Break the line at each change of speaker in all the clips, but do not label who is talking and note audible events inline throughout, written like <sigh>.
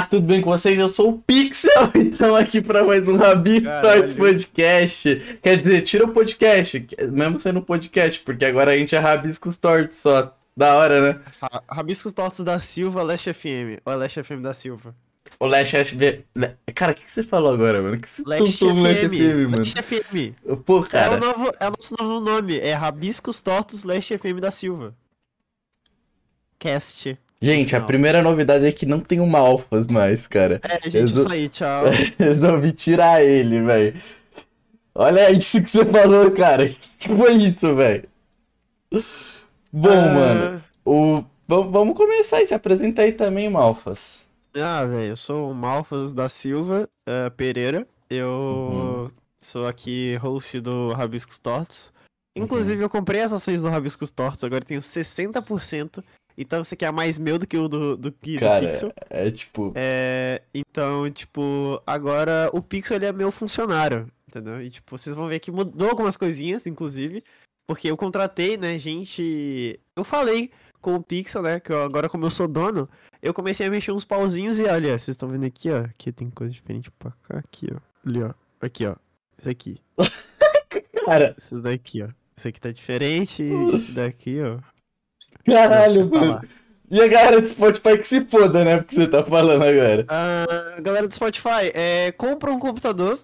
Olá, tudo bem com vocês? Eu sou o Pixel e <laughs> estamos aqui para mais um Rabi Start Podcast. Quer dizer, tira o podcast, mesmo sendo podcast, porque agora a gente é Rabiscos Tortos só. Da hora, né?
Rabiscos Tortos da Silva, Leste FM. Ou Leste FM da Silva?
O Leste FM. Cara, o que, que você falou agora, mano? Que você
FM, Leste FM, mano? Leste FM.
Pô, cara.
É o, novo, é o nosso novo nome. É Rabiscos Tortos Leste FM da Silva. Cast.
Gente, a primeira novidade é que não tem uma Alphas mais, cara.
É, gente, Resol... isso aí, tchau. <laughs>
Resolvi tirar ele, velho. Olha isso que você falou, cara. Que foi isso, velho? Bom, uh... mano, o... vamos começar e se apresenta aí também, Malfas.
Ah, velho, eu sou o Malfas da Silva uh, Pereira. Eu uhum. sou aqui host do Rabiscos Tortos. Inclusive, uhum. eu comprei as ações do Rabiscos Tortos, agora tenho 60% então você quer mais meu do que o do, do, do
Cara,
Pixel.
É tipo.
É, então, tipo, agora o Pixel ele é meu funcionário, entendeu? E tipo, vocês vão ver que mudou algumas coisinhas, inclusive. Porque eu contratei, né, gente. Eu falei com o Pixel, né? Que eu, agora, como eu sou dono, eu comecei a mexer uns pauzinhos e olha, vocês estão vendo aqui, ó. Aqui tem coisa diferente pra cá, aqui, ó. Ali, ó. Aqui, ó. Isso aqui. <laughs>
Cara.
Isso daqui, ó. Isso aqui tá diferente. <laughs> Isso daqui, ó.
Caralho, mano. E a galera do Spotify que se foda, né? Porque você tá falando agora.
Uh, galera do Spotify, é, compra um computador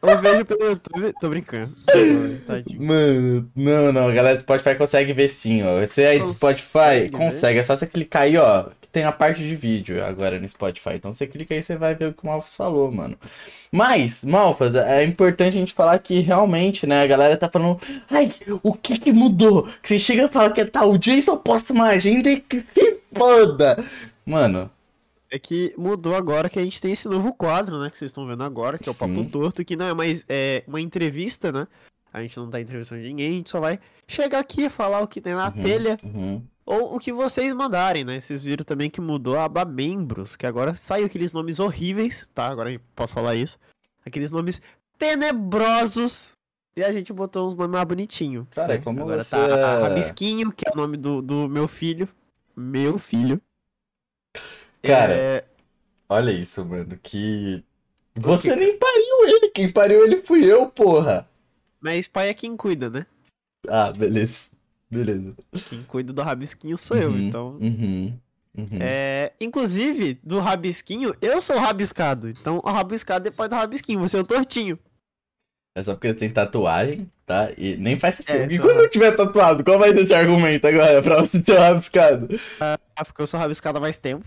ou veja pelo YouTube. Tô brincando.
Mano, não, não. A galera do Spotify consegue ver sim, ó. Você aí do Spotify, consegue. É só você clicar aí, ó tem a parte de vídeo agora no Spotify. Então você clica aí e você vai ver o que o Malfas falou, mano. Mas, Malfas, é importante a gente falar que realmente, né, a galera tá falando, ai, o que que mudou? Que você chega e fala que é tal dia e só posta uma agenda e que se foda. Mano,
é que mudou agora que a gente tem esse novo quadro, né? Que vocês estão vendo agora, que é o Sim. Papo Torto, que não é mais é, uma entrevista, né? A gente não tá entrevistando ninguém, a gente só vai chegar aqui e falar o que tem na uhum, telha. Uhum. Ou o que vocês mandarem, né? Vocês viram também que mudou a aba membros, que agora saiu aqueles nomes horríveis, tá? Agora eu posso falar isso. Aqueles nomes tenebrosos. E a gente botou uns nomes mais bonitinhos.
Cara, né? como
agora
você...
tá Rabisquinho, que é o nome do, do meu filho. Meu filho.
Cara, é... olha isso, mano. Que. Você nem pariu ele. Quem pariu ele fui eu, porra.
Mas pai é quem cuida, né?
Ah, beleza. Beleza.
Quem cuida do rabisquinho sou uhum, eu, então.
Uhum,
uhum. É, inclusive, do rabisquinho, eu sou o rabiscado. Então, o rabiscado depois do rabisquinho, você é o tortinho.
É só porque você tem tatuagem, tá? E nem faz sentido. É, e quando eu tiver tatuado, qual vai ser esse argumento agora pra você ter o rabiscado?
Ah, porque eu sou rabiscado há mais tempo.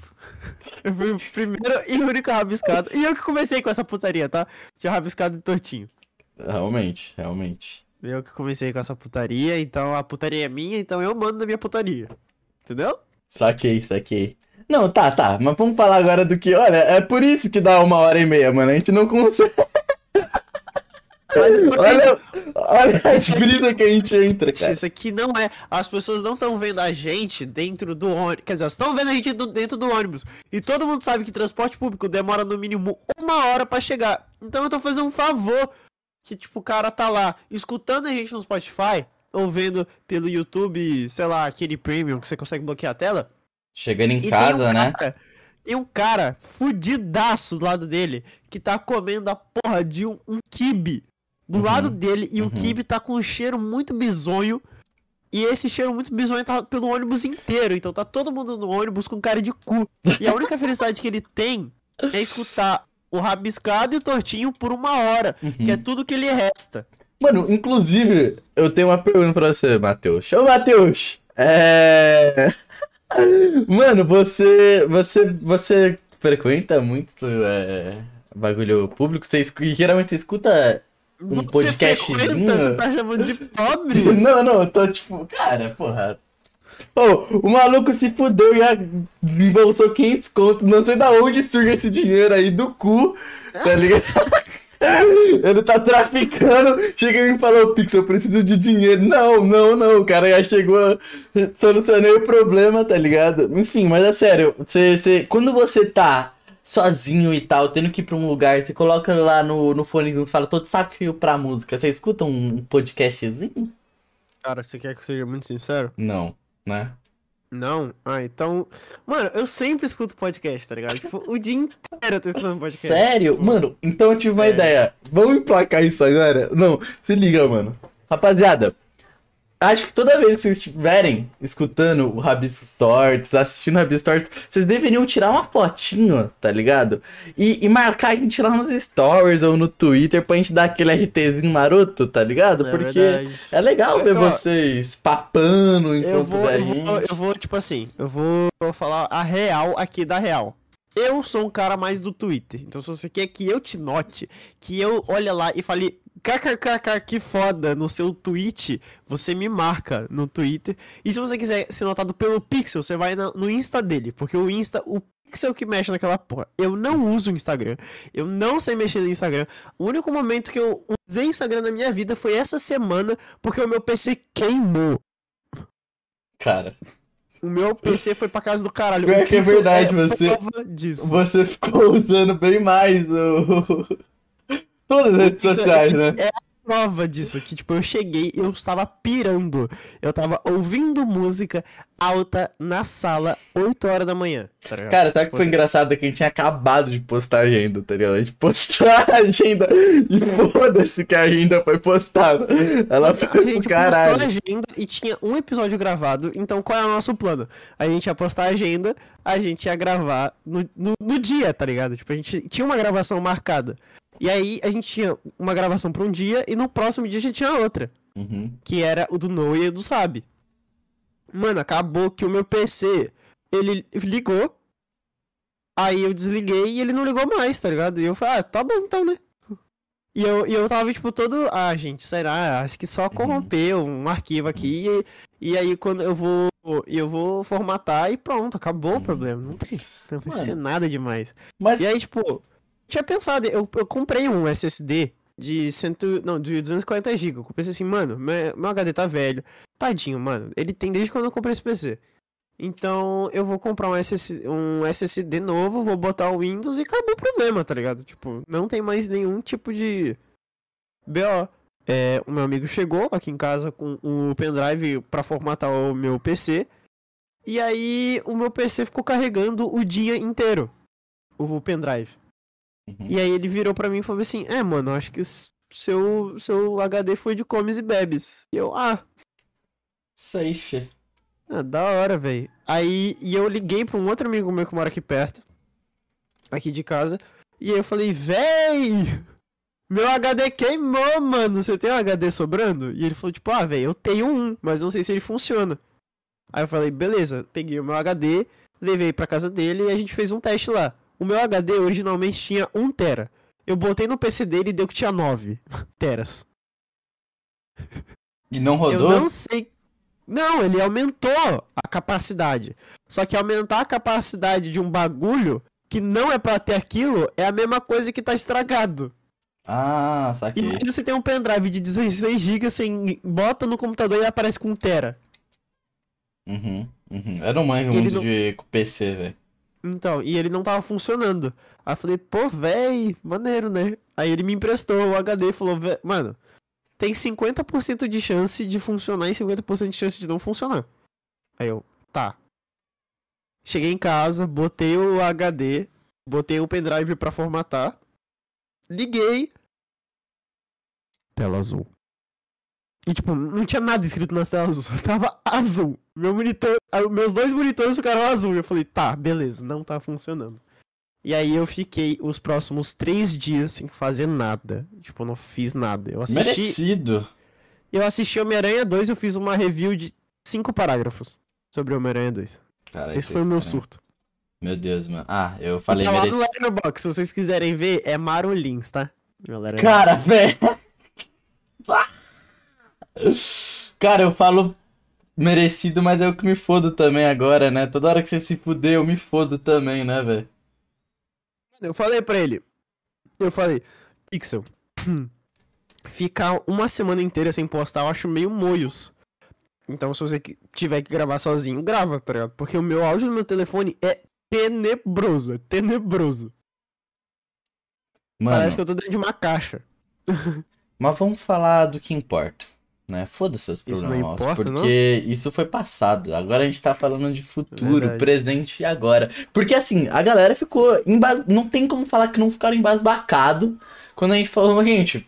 Eu <laughs> fui o primeiro e único rabiscado. E eu que comecei com essa putaria, tá? De rabiscado e tortinho.
Realmente, realmente.
Eu que comecei com essa putaria, então a putaria é minha, então eu mando na minha putaria. Entendeu?
Saquei, saquei. Não, tá, tá. Mas vamos falar agora do que. Olha, é por isso que dá uma hora e meia, mano. A gente não consegue. <laughs> Mas, olha, olha a brisa que a gente entra, cara.
Isso aqui não é. As pessoas não estão vendo a gente dentro do ônibus. Quer dizer, estão vendo a gente dentro do ônibus. E todo mundo sabe que transporte público demora no mínimo uma hora para chegar. Então eu tô fazendo um favor que, tipo, o cara tá lá escutando a gente no Spotify, ou vendo pelo YouTube, sei lá, aquele premium que você consegue bloquear a tela.
Chegando em casa,
um
né?
Cara, tem um cara fudidaço do lado dele que tá comendo a porra de um, um kibe do uhum, lado dele e uhum. o kibe tá com um cheiro muito bizonho. E esse cheiro muito bizonho tá pelo ônibus inteiro. Então tá todo mundo no ônibus com cara de cu. E a única felicidade que ele tem é escutar o rabiscado e o tortinho por uma hora, uhum. que é tudo que ele resta.
Mano, inclusive, eu tenho uma pergunta pra você, Matheus. Ô, Matheus! É. <laughs> Mano, você. Você. Você frequenta muito é, bagulho público? Você, geralmente você escuta um
você? Você tá chamando de pobre? <laughs>
não, não, eu tô tipo. Cara, porra, Oh, o maluco se fudeu e já desembolsou 500 conto. Não sei da onde surge esse dinheiro aí do cu, tá ligado? <laughs> Ele tá traficando. Chega e me falou, Pix, eu preciso de dinheiro. Não, não, não. O cara já chegou, solucionei o problema, tá ligado? Enfim, mas é sério. Você, você, quando você tá sozinho e tal, tendo que ir pra um lugar, você coloca lá no, no fonezinho, você fala todo saco pra música. Você escuta um podcastzinho?
Cara, você quer que eu seja muito sincero?
Não né?
Não? Ah, então. Mano, eu sempre escuto podcast, tá ligado? Tipo, o dia inteiro eu tô escutando podcast.
Sério?
Tipo,
Mano, então eu tive uma
Sério.
ideia. Vamos emplacar isso agora? Não, se liga, mano. Rapaziada, acho que toda vez que vocês estiverem escutando o Rabiscos Tortos, assistindo o Rabiscos Tortos, vocês deveriam tirar uma fotinho, tá ligado? E, e marcar a gente lá nos stories ou no Twitter pra gente dar aquele RTzinho maroto, tá ligado?
É
Porque
verdade.
é legal ver
Ó,
vocês papando enquanto
Eu vou, eu vou,
gente.
eu vou, tipo assim, eu vou falar a real aqui da real. Eu sou um cara mais do Twitter. Então, se você quer que eu te note, que eu olhe lá e fale kkkk, que foda no seu tweet, você me marca no Twitter. E se você quiser ser notado pelo Pixel, você vai no Insta dele. Porque o Insta, o Pixel que mexe naquela porra. Eu não uso o Instagram. Eu não sei mexer no Instagram. O único momento que eu usei Instagram na minha vida foi essa semana, porque o meu PC queimou.
Cara,
O meu PC foi pra casa do caralho.
Pior
O
que é verdade, você-
prova disso.
você ficou usando bem mais o... todas as redes
Isso é-
sociais, né?
É a prova disso, que tipo, eu cheguei eu estava pirando. Eu tava ouvindo música alta na sala, 8 horas da manhã. Tá?
Cara, sabe o que foi engraçado? É que a gente tinha acabado de postar a agenda, tá ligado? A gente postou a agenda e foda-se que a agenda foi postada. Ela
a
foi pro
gente postou a
caralho.
agenda e tinha um episódio gravado, então qual é o nosso plano? A gente ia postar a agenda, a gente ia gravar no, no, no dia, tá ligado? Tipo, a gente tinha uma gravação marcada. E aí a gente tinha uma gravação pra um dia e no próximo dia a gente tinha outra.
Uhum.
que era o do No e o do Sabe. Mano, acabou que o meu PC, ele ligou, aí eu desliguei e ele não ligou mais, tá ligado? E eu falei, ah, tá bom então, né? E eu, e eu tava, tipo, todo, ah, gente, será? Acho que só corrompeu um arquivo aqui, e, e aí quando eu vou, eu vou formatar e pronto, acabou o
Uhum.
problema, não tem, não vai ser nada demais.
Mas,
E aí, tipo, tinha pensado, eu, eu comprei um SSD de, cento, não, de 240 GB. Eu pensei assim, mano, meu, meu HD tá velho. Tadinho, mano. Ele tem desde quando eu comprei esse PC. Então, eu vou comprar um, SS, um SSD novo, vou botar o Windows e acabou o problema, tá ligado? Tipo, não tem mais nenhum tipo de BO. É, o meu amigo chegou aqui em casa com o pendrive pra formatar o meu PC. E aí, o meu PC ficou carregando o dia inteiro. O pendrive.
Uhum.
E aí ele virou pra mim e falou assim: É, mano, acho que seu, seu HD foi de comes e bebes. E eu, ah,
safe.
ah, da hora, velho. Aí e eu liguei pra um outro amigo meu que mora aqui perto, aqui de casa. E aí eu falei: Véi, meu HD queimou, mano. Você tem um HD sobrando? E ele falou: Tipo, ah, velho, eu tenho um, mas não sei se ele funciona. Aí eu falei: Beleza, peguei o meu HD, levei pra casa dele e a gente fez um teste lá. O meu HD originalmente tinha 1 tera. Eu botei no PC dele e deu que tinha 9 <laughs> teras.
E não
Eu
rodou?
não sei. Não, ele aumentou a capacidade. Só que aumentar a capacidade de um bagulho que não é pra ter aquilo é a mesma coisa que tá estragado.
Ah, saquei.
Imagina você tem um pendrive de 16 GB, você bota no computador e aparece com 1 tera.
Uhum, uhum. Eu não manjo muito
não-
de PC, velho.
Então, e ele não tava funcionando. Aí eu falei, pô, véi, maneiro, né? Aí ele me emprestou o HD e falou, "Vé- mano, tem 50% de chance de funcionar e 50% de chance de não funcionar. Aí eu, tá. Cheguei em casa, botei o HD, botei o pendrive pra formatar, liguei. Tela azul. E tipo, não tinha nada escrito nas telas azul, <laughs> tava azul. Meu monitor, ah, meus dois monitores ficaram azul. E eu falei, tá, beleza, não tá funcionando. E aí eu fiquei os próximos três dias sem fazer nada. Tipo, eu não fiz nada. Eu assisti.
Merecido.
Eu assisti Homem-Aranha 2 eu fiz uma review de cinco parágrafos sobre Homem-Aranha 2.
Cara,
Esse foi
é
o meu
estranho.
surto.
Meu Deus, mano. Ah, eu falei
tá lá no
merecido.
Letterboxd, se vocês quiserem ver, é Marolins, tá? Galera,
Cara, <laughs> velho. <laughs> Cara, eu falo merecido, mas eu que me fodo também agora, né? Toda hora que você se fuder, eu me fodo também, né, velho?
Eu falei pra ele. Eu falei, Pixel, <clears throat> ficar uma semana inteira sem postar eu acho meio moios. Então se você tiver que gravar sozinho, grava, tá ligado? Porque o meu áudio no meu telefone é tenebroso, é tenebroso.
Mano,
Parece que eu tô dentro de uma caixa. <laughs>
mas vamos falar do que importa. Né? Foda-se seus
Isso
problemas,
não
Malfas,
importa, não?
porque isso foi passado. Agora a gente tá falando de futuro,
Verdade.
presente e agora. Porque assim, a galera ficou embas... não tem como falar que não ficaram embasbacados quando a gente falou, gente,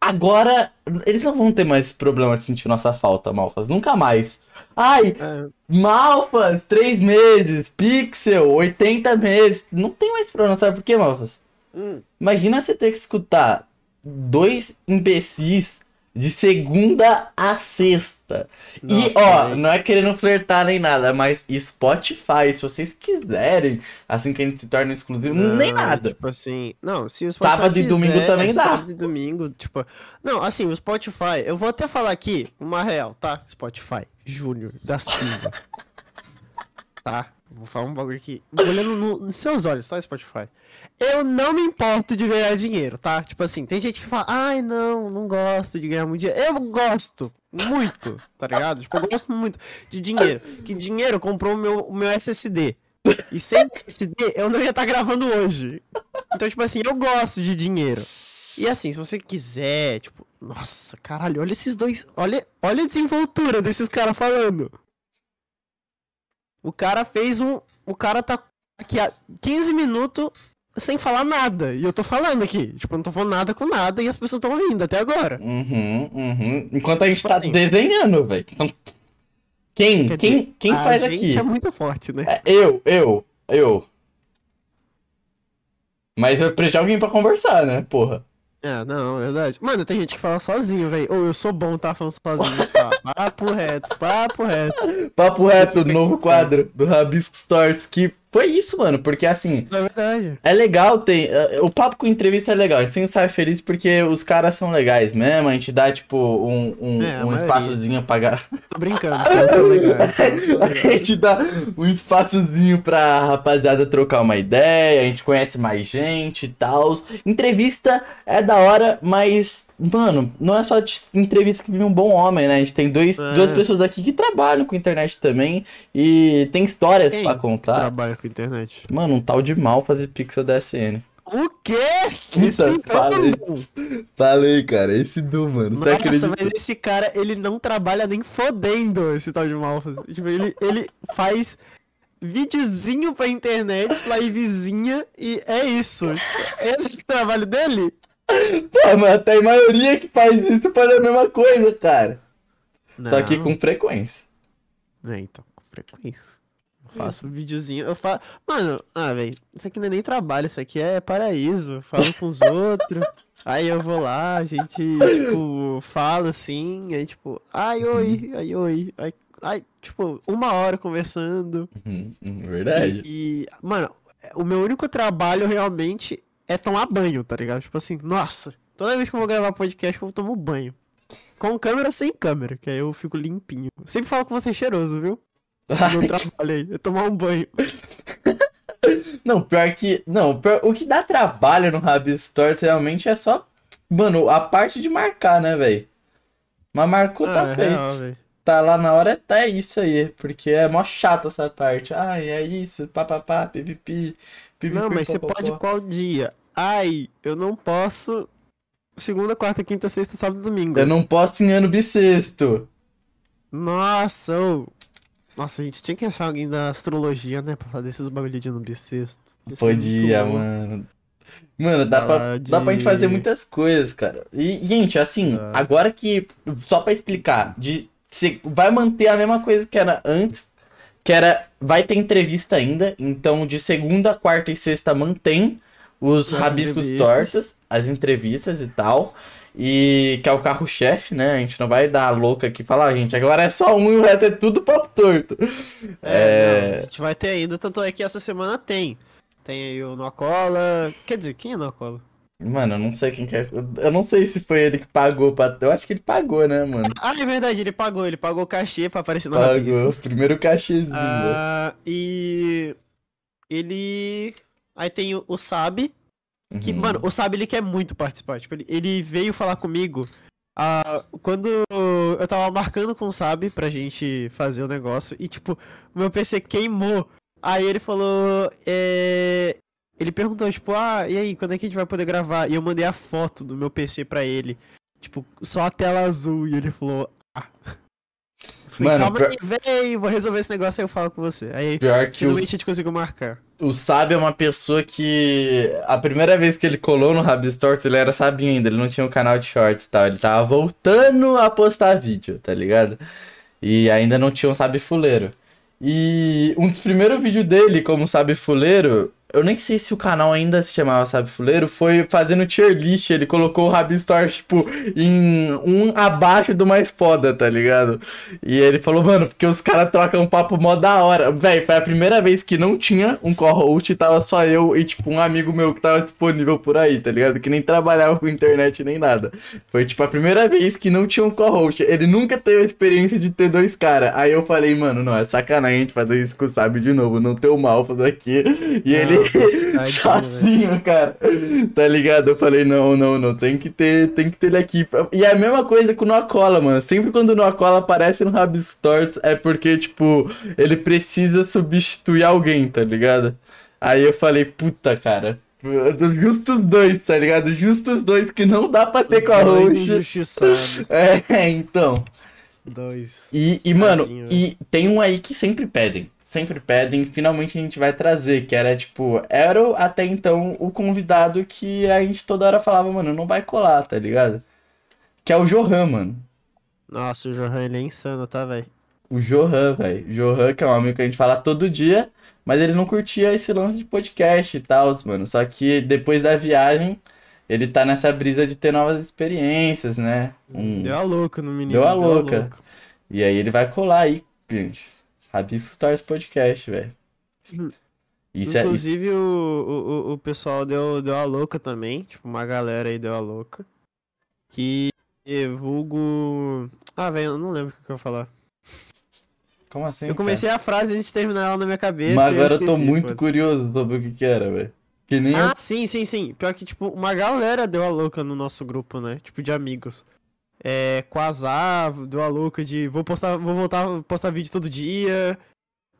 agora eles não vão ter mais problema de sentir nossa falta, Malfas, nunca mais. Ai,
É,
Malfas, 3 meses, Pixel, 80 meses. Não tem mais problema, sabe por quê, Malfas?
hum,
Imagina você ter que escutar dois imbecis de segunda a sexta. e,
Nossa,
ó,
velho.
não é querendo flertar nem nada, mas Spotify, se vocês quiserem, assim que a gente se torna exclusivo, nem
Não,
nada.
Tipo assim, não, se o Spotify
Sábado e domingo
quiser,
também dá.
Sábado e domingo, tipo. Não, assim, o Spotify, eu vou até falar aqui, uma real, tá? Spotify, Júnior da Silva. <laughs> tá? Vou falar um bagulho aqui. Olhando no- nos seus olhos, tá, Spotify? Eu não me importo de ganhar dinheiro, tá? Tipo assim, tem gente que fala, ai não, não gosto de ganhar muito dinheiro. Eu gosto muito, tá ligado? Tipo, eu gosto muito de dinheiro. Que dinheiro comprou o meu, o meu SSD. E sem SSD eu não ia estar gravando hoje. Então, tipo assim, eu gosto de dinheiro. E assim, se você quiser, tipo, nossa, caralho, olha esses dois. Olha, olha a desenvoltura desses caras falando. O cara fez um. O cara tá aqui há 15 minutos sem falar nada. E eu tô falando aqui. Tipo, eu não tô falando nada com nada e as pessoas estão ouvindo até agora.
Uhum, uhum. Enquanto a gente
Tipo
tá
assim.
desenhando, velho. Então, Quem?
Quer
quem
dizer,
quem
a
faz
gente
aqui?
é muito forte, né?
É, Eu, eu, eu. Mas eu preciso de alguém pra conversar, né, porra?
É, não, é verdade. Mano, tem gente que fala sozinho, velho. Ou eu sou bom, tá falando sozinho. Tá? Papo reto, papo reto.
Papo reto, novo quadro do Rabisco Stories, que foi isso, mano, porque assim,
É verdade.
é legal ter. eh, O papo com entrevista é legal, a gente sempre sai feliz porque os caras são legais mesmo, a gente dá, tipo, um, um,
É,
um espaçozinho pra.
Tô brincando, <laughs> são legais.
A gente dá um espaçozinho pra rapaziada trocar uma ideia, a gente conhece mais gente e tal. Entrevista é da hora, mas, mano, não é só entrevista que vive um bom homem, né? A gente tem dois,
É.
duas pessoas aqui que trabalham com internet também e tem histórias
Quem
pra contar.
Trabalha com internet.
Mano, um tal de mal fazer pixel da SN.
O quê?
Puta,
Esse
falei.
cara.
Falei, cara, esse do, mano.
Nossa,
acredita?
mas esse cara, ele não trabalha nem fodendo esse tal de Malfas. Tipo, ele, ele faz videozinho pra internet, livezinha, e é isso. Esse é o trabalho dele?
Pô, mas tem maioria que faz isso faz a mesma coisa, cara. Só que
Não.
com frequência.
É, então, com frequência. Faço um videozinho, eu faço. Mano, ah, velho, isso aqui não é nem trabalho, isso aqui é paraíso. Eu falo com os <laughs> outros. Aí eu vou lá, a gente, tipo, fala assim, aí tipo, ai oi, ai oi. Aí, ai, tipo, uma hora conversando.
Uhum, uhum, verdade.
E, mano, o meu único trabalho realmente é tomar banho, tá ligado? Tipo assim, nossa, toda vez que eu vou gravar podcast eu tomo banho. Com câmera ou sem câmera, que aí eu fico limpinho. Sempre falo com você cheiroso, viu? Meu trabalho aí, é tomar um banho. <laughs>
Não, pior que. Não, pior- o que dá trabalho no Rabi Stories realmente é só. Mano, a parte de marcar, né, velho? Mas marcou, tá
Ah, é
feito.
real,
tá lá na hora, tá isso aí. Porque é mó chato essa parte. Ai, é isso, papapá, pipipi. pipipi
Não, mas você pode qual dia? Ai, eu não posso. Segunda, quarta, quinta, sexta, sábado, domingo.
Eu não posso em ano bissexto.
Nossa, ô. Nossa, a gente tinha que achar alguém da astrologia, né? Pra fazer esses bagulho de ano bissexto. Ser
Podia,
muito bom.
mano. Mano, dá pra,
Falar
dá pra gente
de-
fazer muitas coisas, cara. E, gente, assim,
Tá.
agora que. Só pra explicar, de, você vai manter a mesma coisa que era antes, que era. Vai ter entrevista ainda, então de segunda, quarta e sexta mantém os
As
rabiscos tortos, as entrevistas e tal. E que é o carro-chefe, né? A gente não vai dar a louca aqui e falar, "Ah, gente, agora é só um e o resto é tudo papo torto.
É,
É.
não, a gente vai ter ainda, tanto é que essa semana tem. Tem aí o Nocola. Quer dizer, quem é Nocola?
Mano, eu não sei quem que é. Eu não sei se foi ele que pagou pra. Eu acho que ele pagou, né, mano?
Ah, é verdade, ele pagou, ele pagou o cachê pra aparecer no
Pagou.
Rabiscos.
Primeiro cachezinho.
Ah, e ele. Aí tem o, o Sabe, que,
Uhum.
mano, o Sabe ele quer muito participar. Tipo, ele, ele veio falar comigo ah, quando eu tava marcando com o Sabe pra gente fazer o negócio. E, tipo, o meu PC queimou. Aí ele falou. É... Ele perguntou, tipo, ah, e aí, quando é que a gente vai poder gravar? E eu mandei a foto do meu PC pra ele. Tipo, só a tela azul. E ele falou. Falei,
Mano,
calma
pior-
aí, véi, vou resolver esse negócio aí eu falo com você. Aí,
Pior que o,
finalmente a gente conseguiu marcar.
o Sábio é uma pessoa que. A primeira vez que ele colou no Rabis Torts, ele era Sabinho ainda, ele não tinha um canal de shorts e tal. Ele tava voltando a postar vídeo, tá ligado? E ainda não tinha um Sabe Fuleiro. E um dos primeiros vídeos dele como Sabe Fuleiro, eu nem sei se o canal ainda se chamava Sabe Fuleiro, foi fazendo tier list. Ele colocou o Torts, tipo, em um abaixo do mais foda, tá ligado? E ele falou, mano, porque os caras trocam um papo mó da hora. Véi, foi a primeira vez que não tinha um co-host, tava só eu e, tipo, um amigo meu que tava disponível por aí, tá ligado? Que nem trabalhava com internet nem nada. Foi, tipo, a primeira vez que não tinha um co-host. Ele nunca teve a experiência de ter dois caras. Aí eu falei, mano, não, é sacanagem a gente fazer isso com o Sabe de novo, não ter o Malfas aqui. E ele
tadinho,
sozinho, cara. Tá ligado? Eu falei, não, não, não, tem que ter, tem que ter ele aqui. E é a mesma coisa com o Noacola, mano. Sempre quando o Noacola aparece no Rabis Torts é porque, tipo, ele precisa substituir alguém, tá ligado? Aí eu falei, puta, cara. Justo os dois, tá ligado? Justo os dois que não dá pra ter
Os
com a
dois
host. <laughs> É, então.
Dois.
E, e mano,
Tadinho,
e tem um aí que sempre pedem. Sempre pedem, finalmente a gente vai trazer, que era tipo, era até então o convidado que a gente toda hora falava, mano, não vai colar, tá ligado? Que é o Johan, mano.
Nossa, o Johan ele é insano, tá, velho?
O Johan, velho. Johan, que é um amigo que a gente fala todo dia, mas ele não curtia esse lance de podcast e tal, mano. Só que depois da viagem, ele tá nessa brisa de ter novas experiências, né? Um-
Deu a louca no menino.
Deu a louca. E aí ele vai colar aí, gente. Rabisco Stars Podcast, velho.
Hum.
Isso é. Isso...
Inclusive, o, o, o- o pessoal deu, deu a louca também. Tipo, uma galera aí deu a louca. Que vulgo. Ah, velho, eu não lembro o que eu ia falar.
Como assim?
eu comecei a frase antes de terminar ela na minha
cara?
cabeça.
Mas
e eu
agora eu tô
esqueci,
muito
foda-se.
curioso sobre o que que era, velho. Que nem eu.
Ah, sim, sim, sim. Pior que, tipo, uma galera deu a louca no nosso grupo, né? Tipo, de amigos. É, Quasar deu a louca de vou postar, vou voltar a postar vídeo todo dia.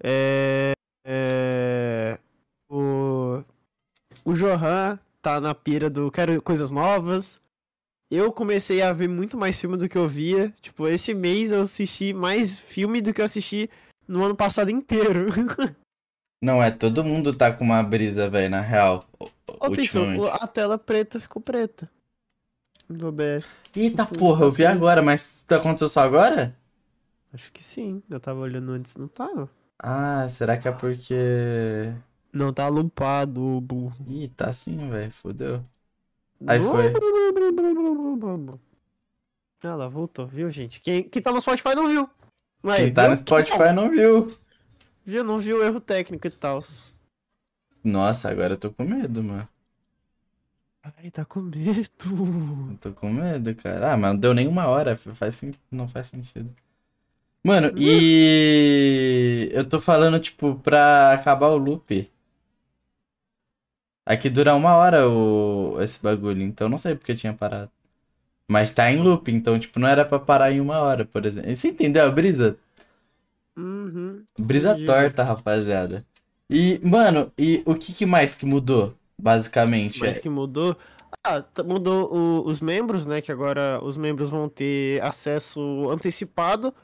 É, é, o, o Johan tá na pira do quero coisas novas. Eu comecei a ver muito mais filme do que eu via. Tipo, esse mês eu assisti mais filme do que eu assisti no ano passado inteiro. <laughs>
Não, é todo mundo tá com uma brisa, velho, na real.
Ô, Pixel, a tela preta ficou preta. Do OBS.
Eita porra,
tá
eu vi agora, mas tá aconteceu só agora?
Acho que sim. Eu tava olhando antes, não tava.
Ah, será que é porque.
Não tá lupado, burro.
Ih, tá sim, velho, fodeu. Aí foi.
Ah lá, voltou, viu, gente? Quem, quem tá no Spotify não viu. Aí,
Quem tá
viu?
no Spotify não viu.
Viu, não viu o erro técnico e tal.
Nossa, agora eu tô com medo, mano.
Ai, tá com medo.
Eu tô com medo, cara. Ah, mas não deu nem uma hora. Faz, sen- não faz sentido. Mano, e <laughs> eu tô falando, tipo, pra acabar o loop. Aqui dura uma hora o... esse bagulho, então não sei porque tinha parado. Mas tá em loop, então, tipo, não era pra parar em uma hora, por exemplo. Você entendeu a brisa?
Uhum.
Brisa
Entendi.
torta, rapaziada. E, mano, e o que, que mais que mudou, basicamente?
Mas que mudou. Ah, mudou o- os membros, né? Que agora os membros vão ter acesso antecipado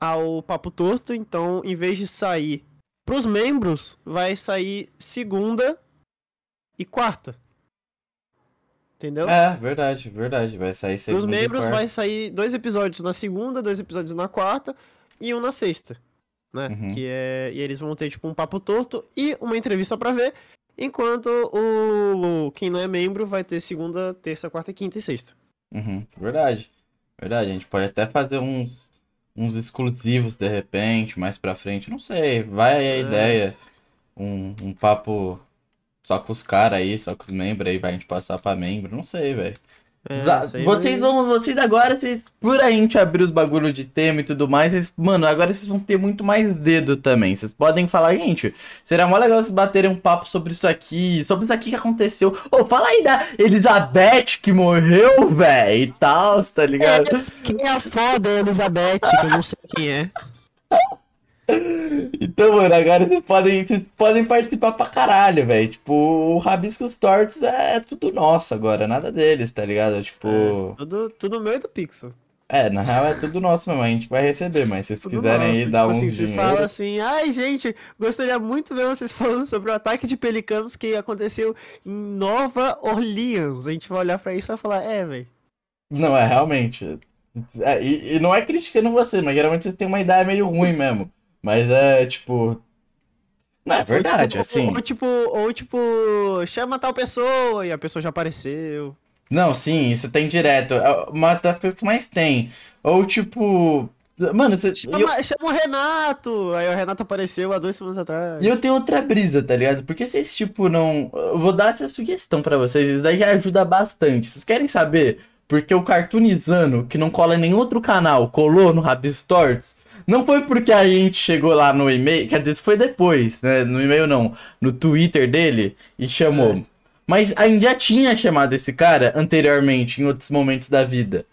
ao Papo Torto. Então, em vez de sair pros membros, vai sair segunda e quarta. Entendeu?
É, verdade, verdade. Vai sair
Pros
segunda e
membros vai sair dois episódios na segunda, dois episódios na quarta e um na sexta, né?
Uhum.
Que é e eles vão ter tipo um papo torto e uma entrevista pra ver, enquanto o, o- quem não é membro vai ter segunda, terça, quarta, quinta e sexta.
Uhum, verdade. Verdade, a gente pode até fazer uns, uns exclusivos de repente, mais pra frente. Não sei, vai aí a
É.
ideia. Um, um papo só com os caras aí, só com os membros aí, vai a gente passar pra membro. Não sei, velho.
É,
Vocês vão, vocês agora, vocês, por aí a gente abrir os bagulho de tema e tudo mais, vocês, mano, agora vocês vão ter muito mais dedo também. Vocês podem falar, gente, será mó legal vocês baterem um papo sobre isso aqui, sobre isso aqui que aconteceu. Ô, fala aí da Elizabeth que morreu, velho, e tal, tá ligado?
Quem é a foda, Elizabeth? Que eu não sei quem é. <laughs>
Então, mano, agora vocês podem, vocês podem participar pra caralho, velho. Tipo, o Rabiscos Tortos é tudo nosso agora, nada deles, tá ligado? Tipo.
É, tudo, tudo meu e do Pixel.
É, na real é tudo nosso mesmo, a gente vai receber, mas se vocês
Tudo
quiserem
nosso.
aí
Tipo
dar um
assim, vocês
dinheiro...
falam assim, ai gente, gostaria muito de ver vocês falando sobre o ataque de pelicanos que aconteceu em Nova Orleans. A gente vai olhar pra isso e vai falar, é, velho.
Não, é, realmente. É, e, e não é criticando você, mas geralmente vocês têm uma ideia meio ruim mesmo. Mas é, tipo... Não, é verdade,
ou,
assim...
Ou, tipo, ou tipo, chama tal pessoa e a pessoa já apareceu.
Não, sim, isso tem direto. É uma das coisas que mais tem. Ou, tipo... Mano, você...
Chama,
eu-
chama o Renato! Aí o Renato apareceu há duas semanas atrás.
E eu tenho outra brisa, tá ligado? Porque vocês, tipo, não. Eu vou dar essa sugestão pra vocês, isso daí já ajuda bastante. Vocês querem saber porque o Cartoonizando, que não cola em nenhum outro canal, colou no Rabistorts? Não foi porque a gente chegou lá no e-mail, quer dizer, isso foi depois, né? No e-mail não, no Twitter dele e chamou.
É.
Mas a gente já tinha chamado esse cara anteriormente, em outros momentos da vida.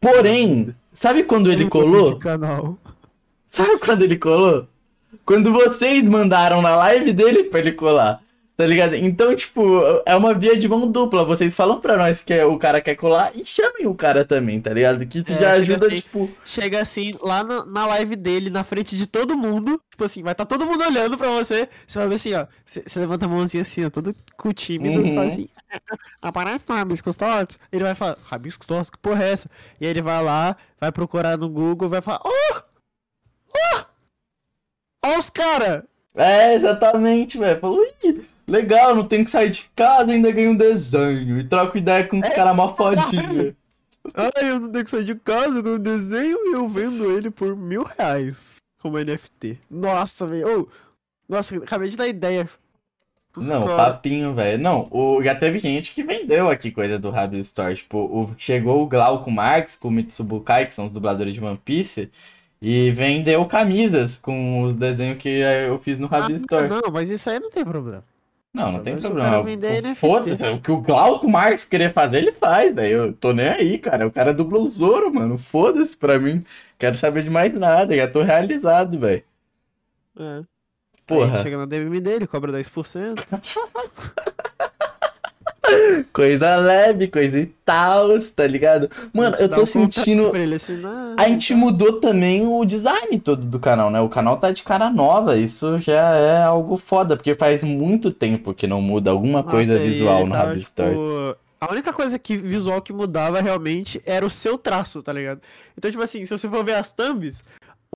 Porém, sabe quando ele colou? Sabe quando ele colou? Quando vocês mandaram na live dele pra ele colar. Tá ligado? Então, tipo, é uma via de mão dupla. Vocês falam pra nós que o cara quer colar e chamem o cara também, tá ligado? Que isso
É,
já ajuda,
assim.
tipo.
Chega assim, lá na, na live dele, na frente de todo mundo. Tipo assim, vai estar todo mundo olhando pra você. Você vai ver assim, ó. Você levanta a mãozinha assim, ó, todo com tímido.
Uhum.
Fala assim: aparece no Rabiscos Tortos. Ele vai falar: Rabiscos Tortos, que porra é essa? E aí ele vai lá, vai procurar no Google, vai falar: Oh! Oh! Ó os cara!
É, exatamente, velho. Falou, Ih, legal, não tem que sair de casa, ainda ganha um desenho. E troco ideia com os
É,
caras mó fodinha.
Ai, eu não tenho que sair de casa com o desenho e eu vendo ele por mil reais como NFT. Nossa, velho. Ô, nossa, acabei de dar ideia.
Não,
cara.
papinho, velho. Não, o, já teve gente que vendeu aqui coisa do Rabbit Store. Tipo, o, chegou o Glauco Marx com o Mitsubukai, que são os dubladores de One Piece, e vendeu camisas com os desenhos que eu fiz no Rabbit
Ah,
Store.
Não, mas isso aí não tem problema.
Não, não tem problema.
NFT.
Foda-se, o que o Glauco Marx querer fazer, ele faz, velho. Eu tô nem aí, cara. O cara dubla o Zoro, mano. Foda-se pra mim. Quero saber de mais nada, já tô realizado, velho.
É. Aí
Porra.
chega na DMM dele, cobra 10%. <laughs>
Coisa leve, coisa e tal, tá ligado? Mano, eu tô
um
sentindo.
ele assinar.
A gente mudou também o design todo do canal, né? O canal tá de cara nova, isso já é algo foda, porque faz muito tempo que não muda alguma
Nossa,
coisa visual no Rabbit
tipo,
Stories.
A única coisa que visual que mudava realmente era o seu traço, tá ligado? Então, tipo assim, se você for ver as thumbs,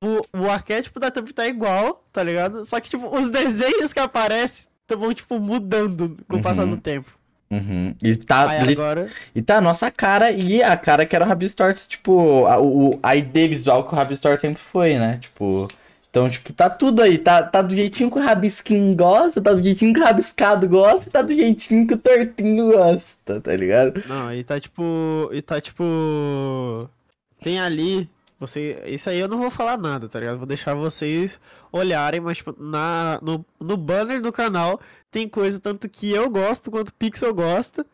o, o arquétipo da thumb tá igual, tá ligado? Só que, tipo, os <laughs> desenhos que aparecem vão, tipo, mudando com o passar
Uhum.
do tempo.
Uhum. E tá,
Aí agora.
e tá a nossa cara e a cara que era o Rabbit Stories, tipo, a, o, a ID visual que o Rabbit Stories sempre foi, né? Tipo. Então, tipo, tá tudo aí, tá, tá do jeitinho que o Rabisquinho gosta, tá do jeitinho que o Rabiscado gosta e tá do jeitinho que o Tortinho gosta, tá ligado?
Não, e tá tipo. E tá tipo. Tem ali. Você. Isso aí eu não vou falar nada, tá ligado? Vou deixar vocês olharem, mas tipo, na, no, no banner do canal tem coisa tanto que eu gosto quanto o Pixel gosta.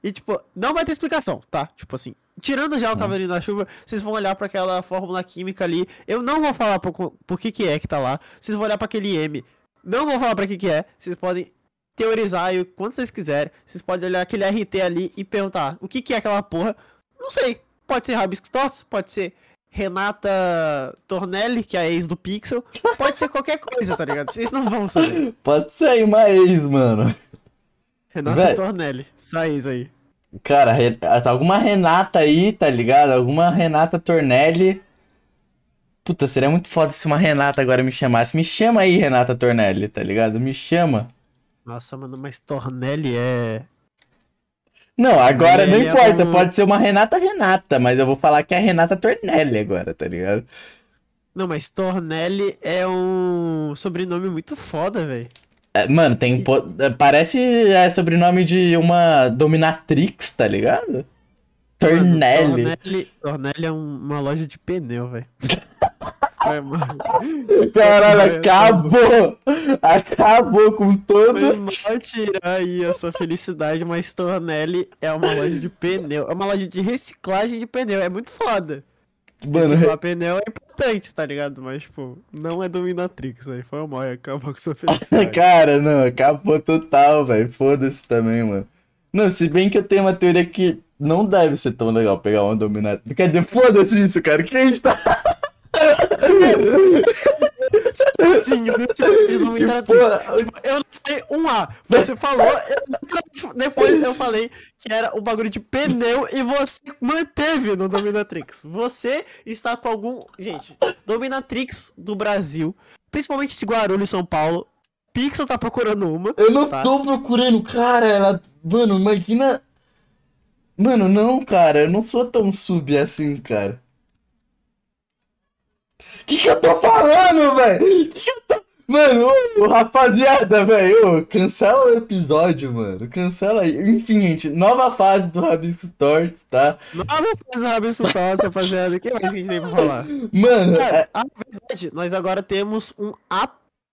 E tipo, não vai ter explicação, tá? Tipo assim, tirando já o
Hum.
Cavalinho da Chuva, vocês vão olhar pra aquela fórmula química ali. Eu não vou falar por, por que que é que tá lá. Vocês vão olhar pra aquele M. Não vou falar pra que que é. Vocês podem teorizar o quanto vocês quiserem. Vocês podem olhar aquele RT ali e perguntar o que, que é aquela porra. Não sei. Pode ser Rabisco Tortos, pode ser Renata Tornelli, que é a ex do Pixel. Pode ser qualquer coisa, tá ligado? Vocês não vão saber.
Pode ser aí uma ex, mano.
Renata. Tornelli, essa ex aí.
Cara, Re- alguma Renata aí, tá ligado? Alguma Renata Tornelli. Puta, seria muito foda se uma Renata agora me chamasse. Me chama aí, Renata Tornelli, tá ligado? Me chama.
Nossa, mano, mas Tornelli é.
Não, agora não
é
importa.
um-
Pode ser uma Renata Renata, mas eu vou falar que é a Renata Tornelli agora, tá ligado?
Não, mas Tornelli é um sobrenome muito foda, velho.
É, mano, tem. Parece é, sobrenome de uma dominatrix, tá ligado? Tornelli.
Tornelli, Tornelli é um- uma loja de pneu, velho. <laughs> É, mano.
Caralho, acabou! Acabou com todo.
Foi mal tirar aí a sua felicidade, mas Tornelli é uma loja de pneu. É uma loja de reciclagem de pneu. É muito foda.
Mano,
Reciclar pneu é importante, tá ligado? Mas, tipo, não é dominatrix, velho. Foi mal, acabou com sua <laughs> felicidade.
cara, não, acabou total, velho. Foda-se também, mano. Não, se bem que eu tenho uma teoria que não deve ser tão legal pegar uma dominatrix. Quer dizer, foda-se isso, cara. Que a gente tá.
Sim, nesse não me Tipo, eu não falei um A. Você falou, eu- depois eu falei que era o bagulho de pneu e você manteve no Dominatrix. Você está com algum. Gente, Dominatrix do Brasil, principalmente de Guarulhos, São Paulo. Pixel tá procurando uma.
Eu não
Tá.
tô procurando, cara. Ela. Mano, imagina. Mano, não, cara. Eu não sou tão sub assim, cara. Que que eu tô falando, velho? Que que eu tô... Mano, ô, rapaziada, velho, cancela o episódio, mano. Cancela aí. Enfim, gente, nova fase do Rabiscos Torts, tá?
Não, não faz Rabisco Tosse, rapaziada. O que mais que a gente tem pra falar?
Mano,
Cara,
é-
a verdade, nós agora temos um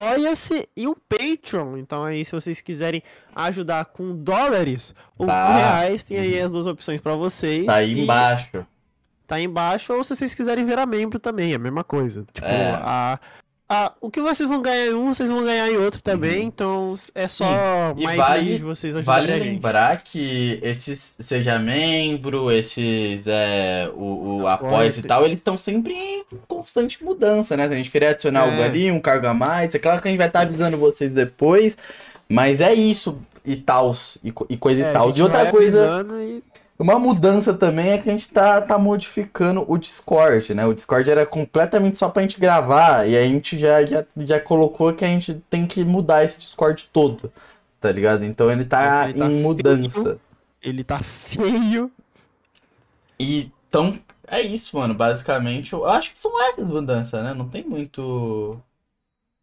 Apoia-se e um Patreon. Então aí, se vocês quiserem ajudar com dólares ou
Tá.
com reais, tem aí as duas opções pra vocês.
tá aí
E
embaixo.
Tá aí embaixo, ou se vocês quiserem virar membro também, é a mesma coisa. Tipo,
É.
a, a, o que vocês vão ganhar em um, vocês vão ganhar em outro também. Então é só
Uhum. E
mais
vale-
meios de vocês
Vale
ajudarem a gente.
lembrar que esses seja membro, esses é, o, o e tal, eles estão sempre em constante mudança, né? Se a gente querer adicionar algo
É.
ali, um cargo a mais, é claro que a gente vai estar avisando vocês depois, mas é isso e tal, e, e coisa
É,
e tal. De outra coisa,
e-
uma mudança também é que a gente tá, tá modificando o Discord, né? O Discord era completamente só pra gente gravar, e a gente já, já, já colocou que a gente tem que mudar esse Discord todo, tá ligado? Então ele tá
Ele tá
em
feio.
mudança.
Ele tá feio.
E então, é isso, mano. Basicamente, eu acho que são essas mudanças, né? Não tem muito.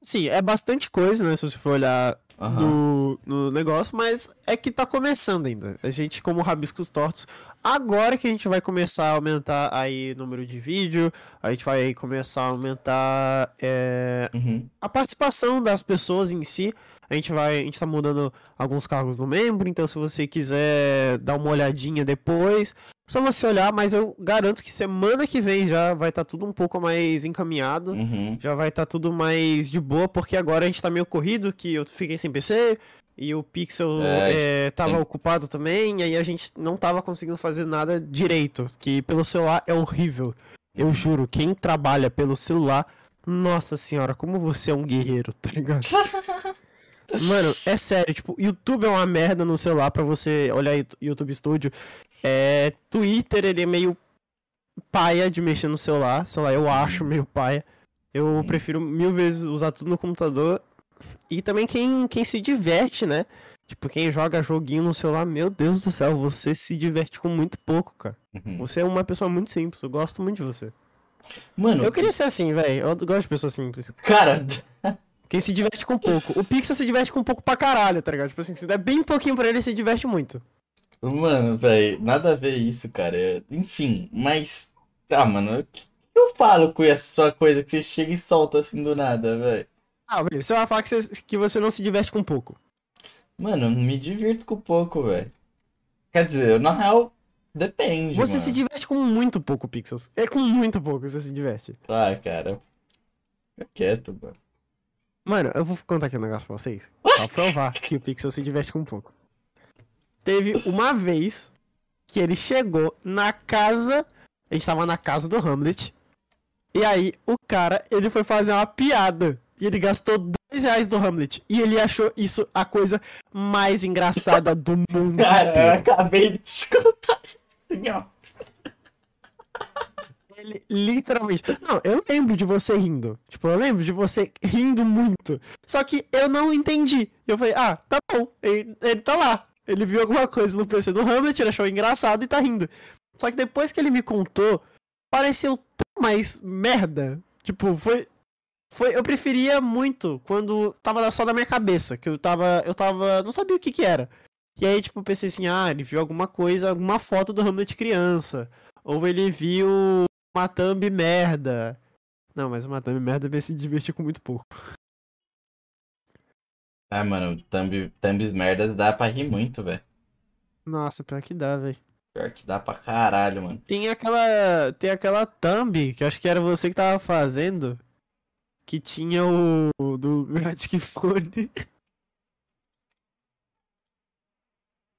Sim, é bastante coisa, né? Se você for olhar
Aham.
no, no negócio, mas é que tá começando ainda. A gente, como Rabiscos Tortos, agora que a gente vai começar a aumentar aí o número de vídeo, a gente vai começar a aumentar é,
Uhum.
a participação das pessoas em si. A gente vai, a gente tá mudando alguns cargos do membro, então se você quiser dar uma olhadinha depois, só você olhar, mas eu garanto que semana que vem já vai estar tudo um pouco mais encaminhado.
Uhum.
Já vai estar tudo mais de boa, porque agora a gente tá meio corrido, que eu fiquei sem PC e o Pixel
É,
é, tava
tem-
ocupado também, e aí a gente não tava conseguindo fazer nada direito, que pelo celular é horrível. Eu juro, quem trabalha pelo celular, nossa senhora, como você é um guerreiro, tá ligado? <laughs> Mano, é sério, tipo, YouTube é uma merda no celular pra você olhar Yout- YouTube Studio. É, Twitter, ele é meio paia de mexer no celular, sei lá, eu acho meio paia. Eu prefiro mil vezes usar tudo no computador. E também quem, quem se diverte, né? Tipo, quem joga joguinho no celular, meu Deus do céu, você se diverte com muito pouco, cara.
Uhum.
Você é uma pessoa muito simples, eu gosto muito de você.
Mano,
Eu queria ser assim, velho. Eu gosto de pessoas simples.
cara,
Quem se diverte com pouco. O Pixel se diverte com pouco pra caralho, tá ligado? Tipo assim, se der bem pouquinho pra ele, ele se diverte muito.
mano, velho, nada a ver isso, cara. É- Enfim, mas. Tá, mano. O que eu falo com essa sua coisa que você chega e solta assim do nada, velho?
Ah, velho, você vai falar que você, que você não se diverte com pouco.
Mano, me divirto com pouco, velho. Quer dizer, na real, depende.
Você
mano.
se diverte com muito pouco, Pixels. É com muito pouco que você se diverte.
Ah, cara. Fica quieto, mano.
Mano, eu vou contar aqui um negócio pra vocês. Pra provar que o Pixel se diverte com pouco. Teve uma vez que ele chegou na casa. A gente tava na casa do Hamlet. E aí, o cara, ele foi fazer uma piada. E ele gastou dois reais do Hamlet. E ele achou isso a coisa mais engraçada do mundo
Cara, eu
inteiro.
acabei de te contar assim, ó.
Literalmente. Não, eu lembro de você rindo. Tipo, eu lembro de você rindo muito. Só que eu não entendi. Eu falei, ah, tá bom. Ele, ele tá lá. Ele viu alguma coisa no PC do Hamlet, ele achou engraçado e tá rindo. Só que depois que ele me contou, pareceu tão mais merda. Tipo, foi. Foi, eu preferia muito quando tava só na minha cabeça, que eu tava, eu tava, não sabia o que que era. E aí, tipo, pensei assim, ah, ele viu alguma coisa, alguma foto do Hamlet criança. Ou ele viu uma thumb merda. Não, mas uma thumb merda vai se divertir com muito pouco.
Ah, mano, thumb, thumbs merdas dá pra rir muito, velho.
Nossa, pior que dá, velho.
Pior que dá pra caralho, mano.
Tem aquela. Tem aquela thumb, que acho que era você que tava fazendo. Que tinha o. o do Gatic Fone.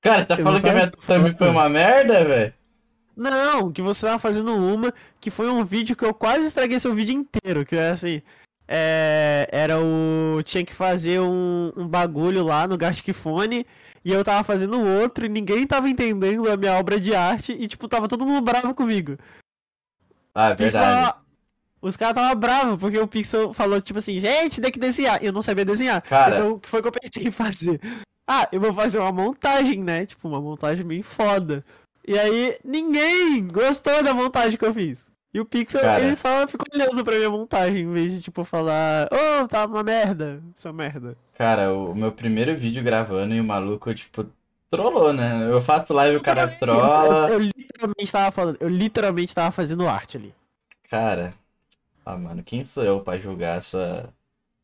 Cara, tá falando que a minha thumb foi uma merda, velho?
Não, que você tava fazendo uma, que foi um vídeo que eu quase estraguei seu vídeo inteiro, que é assim. É, era o. Tinha que fazer um, um bagulho lá no Gastic Fone. E eu tava fazendo outro e ninguém tava entendendo a minha obra de arte. E, tipo, tava todo mundo bravo comigo.
Ah, é verdade.
tava- Os caras tava bravos, porque o Pixel falou, tipo assim, gente, tem que desenhar. E eu não sabia desenhar.
Cara.
Então, o que foi que eu pensei em fazer? Ah, eu vou fazer uma montagem, né? Tipo, uma montagem meio foda. E aí, ninguém gostou da montagem que eu fiz. E o Pixel,
Cara.
ele só ficou olhando pra minha montagem, em vez de, tipo, falar, ô, tá uma merda, seu merda.
Cara, o meu primeiro vídeo gravando e o maluco, tipo, trollou, né? Eu faço live, o cara
Eu,
trola.
eu literalmente tava falando, eu literalmente tava fazendo arte ali.
Cara, ah, mano, quem sou eu pra julgar a sua.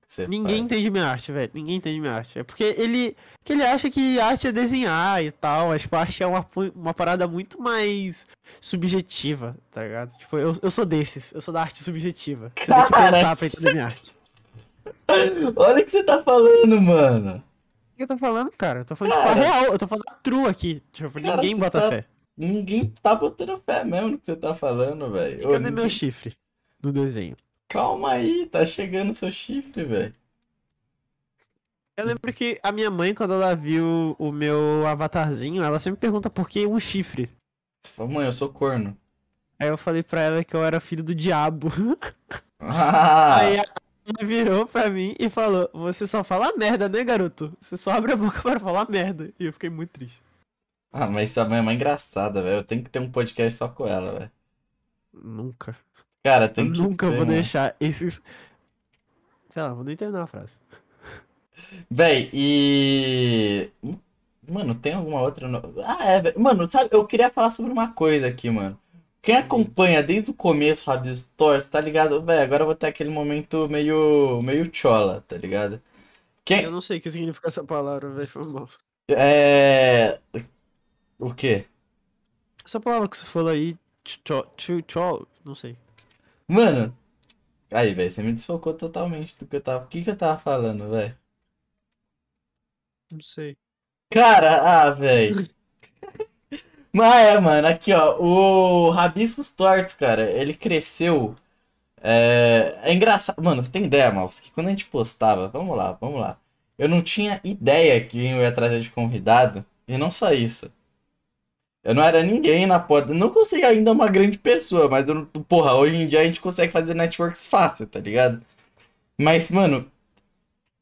Que você
Ninguém
faz?
entende minha arte, velho. Ninguém entende minha arte. É porque ele, que ele acha que arte é desenhar e tal. Mas, tipo, arte é uma, uma parada muito mais subjetiva, tá ligado? Tipo, eu, eu sou desses. Eu sou da arte subjetiva. Você tem que pensar pra entender minha arte.
Olha o que você tá falando, mano.
O que eu tô falando, cara? Eu tô falando, tipo, a
Cara.
real. Eu tô falando true aqui. Tipo,
Cara,
ninguém bota
tá-
fé.
Ninguém tá botando fé mesmo no que você tá falando, velho.
Cadê meu
ninguém-
chifre no desenho?
Calma aí, tá chegando seu chifre, velho.
Eu lembro que a minha mãe, quando ela viu o meu avatarzinho, ela sempre pergunta por que um chifre.
Você falou, mãe, eu sou corno.
Aí eu falei pra ela que eu era filho do diabo. <laughs>
Ah,
Aí ela virou pra mim e falou: Você só fala merda, né, garoto? Você só abre a boca para falar merda. E eu fiquei muito triste.
ah, mas sua mãe é uma engraçada, velho. Eu tenho que ter um podcast só com ela, velho.
Nunca.
Cara,
Eu
tem que
nunca
ter,
vou
mano.
deixar esses. Sei lá, vou nem terminar a frase.
Véi, e. Mano, tem alguma outra. no- Ah, é, velho. Mano, sabe, eu queria falar sobre uma coisa aqui, mano. Quem acompanha desde o começo o Rabis Stories, tá ligado? Véi, agora eu vou ter aquele momento meio. meio chola, tá ligado? Quem.
Eu não sei o que significa essa palavra, velho. Foi mal.
É. O quê?
Essa palavra que você falou aí, tcho, tcho, tcho, não sei.
Mano. Aí, velho, você me desfocou totalmente do que eu tava. O que que eu tava falando, velho?
Não sei.
Cara, ah, velho. <laughs> Mas é, mano, aqui ó, o Rabiscos Tortos, cara, ele cresceu. É, é engraçado. Mano, você tem ideia, Malfs, que quando a gente postava, vamos lá, vamos lá. Eu não tinha ideia que eu ia trazer de convidado, e não só isso. Eu não era ninguém na pod. Não consegui ainda uma grande pessoa, mas eu, porra, hoje em dia a gente consegue fazer networks fácil, tá ligado? Mas, mano,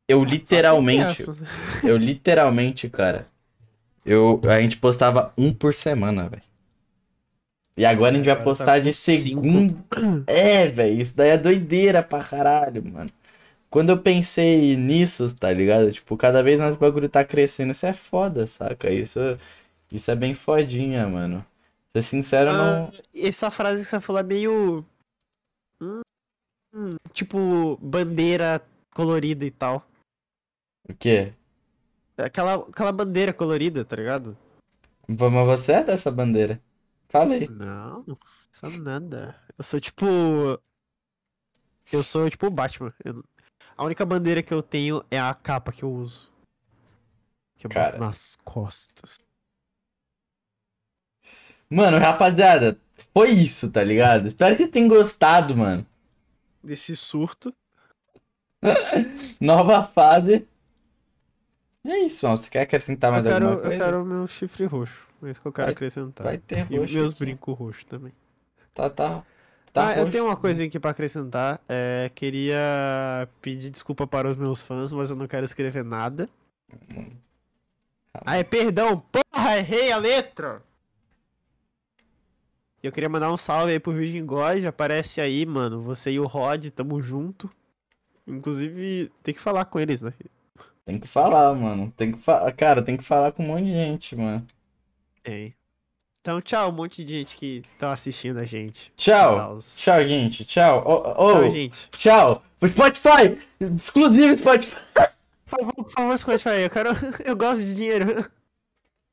eu literalmente. Eu literalmente, cara. Eu, a gente postava um por semana, velho. E agora a gente vai
tá
postar de
cinco.
segundo. É, velho. Isso daí é doideira pra caralho, mano. Quando eu pensei nisso, tá ligado? Tipo, cada vez mais o bagulho tá crescendo. Isso é foda, saca? Isso, isso é bem fodinha, mano. Ser sincero, eu não.
Ah, essa frase que você falou é meio. Hum, hum, tipo, bandeira colorida e tal.
O quê?
Aquela, aquela bandeira colorida, tá ligado?
Mas você é dessa bandeira. Falei.
Não, sou nada. Eu sou tipo. Eu sou tipo o Batman. Eu- A única bandeira que eu tenho é a capa que eu uso. Que eu boto
Cara.
nas costas.
Mano, rapaziada, foi isso, tá ligado? Espero que vocês tenham gostado, mano.
Desse surto. <laughs>
Nova fase. E é isso, mano. Você quer acrescentar mais
eu quero,
alguma coisa?
eu quero o meu chifre roxo. É isso que eu quero
Vai-
acrescentar.
Vai ter
E
roxo.
meus brincos roxos também.
Tá, tá. Tá
ah, eu
roxo.
tenho uma coisa aqui pra acrescentar. É, queria pedir desculpa para os meus fãs, mas eu não quero escrever nada. Ai, perdão, porra, errei a letra! Eu queria mandar um salve aí pro Virgin God, aparece aí, mano. Você e o Rod, tamo junto. Inclusive, tem que falar com eles, né?
Tem que falar, mano. Tem que fa... Cara, tem que falar com um monte de gente, mano.
Tem. Então, tchau, um monte de gente que tá assistindo a gente.
Tchau. Tchau, gente. Tchau. Ô, ô,
Tchau, gente.
Tchau. O Spotify. Exclusivo Spotify.
Por favor, por favor, Spotify, eu quero. <laughs> Eu gosto de dinheiro.